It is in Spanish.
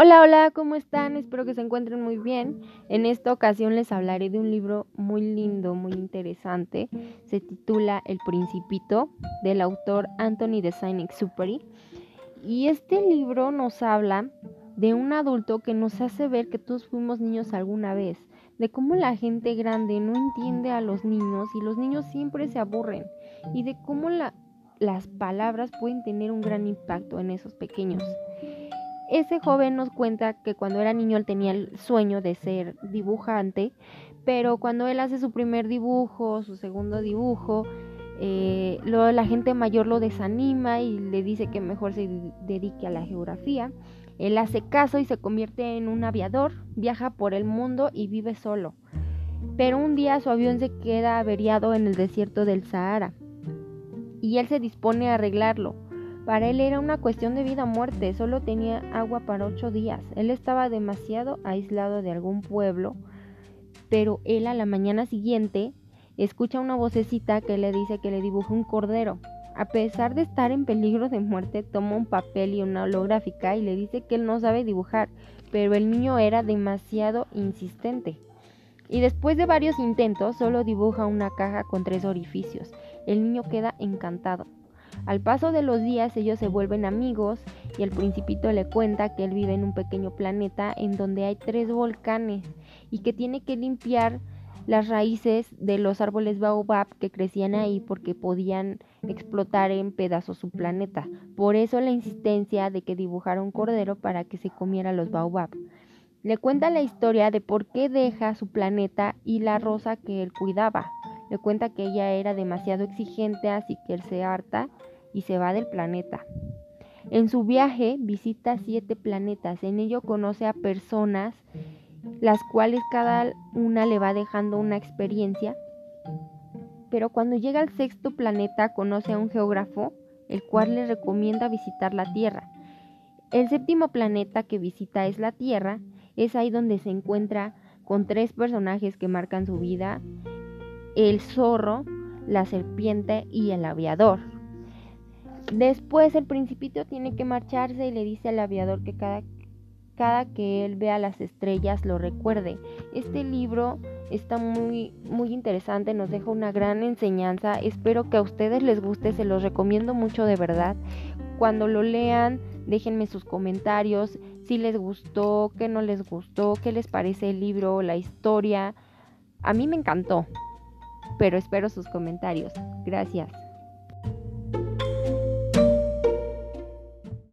Hola, hola, ¿cómo están? Espero que se encuentren muy bien. En esta ocasión les hablaré de un libro muy lindo, muy interesante. Se titula El Principito del autor Anthony de Saint-Exupéry. Y este libro nos habla de un adulto que nos hace ver que todos fuimos niños alguna vez, de cómo la gente grande no entiende a los niños y los niños siempre se aburren, y de cómo las palabras pueden tener un gran impacto en esos pequeños. Ese joven nos cuenta que cuando era niño él tenía el sueño de ser dibujante, pero cuando él hace su primer dibujo, su segundo dibujo, eh, la gente mayor lo desanima y le dice que mejor se dedique a la geografía. Él hace caso y se convierte en un aviador, viaja por el mundo y vive solo. Pero un día su avión se queda averiado en el desierto del Sahara y él se dispone a arreglarlo para él era una cuestión de vida o muerte, solo tenía agua para ocho días. Él estaba demasiado aislado de algún pueblo, pero él a la mañana siguiente escucha una vocecita que le dice que le dibuje un cordero. A pesar de estar en peligro de muerte, toma un papel y una holográfica y le dice que él no sabe dibujar, pero el niño era demasiado insistente. Y después de varios intentos, solo dibuja una caja con tres orificios. El niño queda encantado. Al paso de los días ellos se vuelven amigos y el principito le cuenta que él vive en un pequeño planeta en donde hay tres volcanes y que tiene que limpiar las raíces de los árboles baobab que crecían ahí porque podían explotar en pedazos su planeta. Por eso la insistencia de que dibujara un cordero para que se comiera los baobab. Le cuenta la historia de por qué deja su planeta y la rosa que él cuidaba. Le cuenta que ella era demasiado exigente, así que él se harta y se va del planeta. En su viaje visita siete planetas, en ello conoce a personas, las cuales cada una le va dejando una experiencia, pero cuando llega al sexto planeta conoce a un geógrafo, el cual le recomienda visitar la Tierra. El séptimo planeta que visita es la Tierra, es ahí donde se encuentra con tres personajes que marcan su vida, el zorro, la serpiente y el aviador. Después el principito tiene que marcharse y le dice al aviador que cada, cada que él vea las estrellas lo recuerde. Este libro está muy, muy interesante, nos deja una gran enseñanza. Espero que a ustedes les guste, se los recomiendo mucho de verdad. Cuando lo lean, déjenme sus comentarios, si les gustó, qué no les gustó, qué les parece el libro, la historia. A mí me encantó, pero espero sus comentarios. Gracias.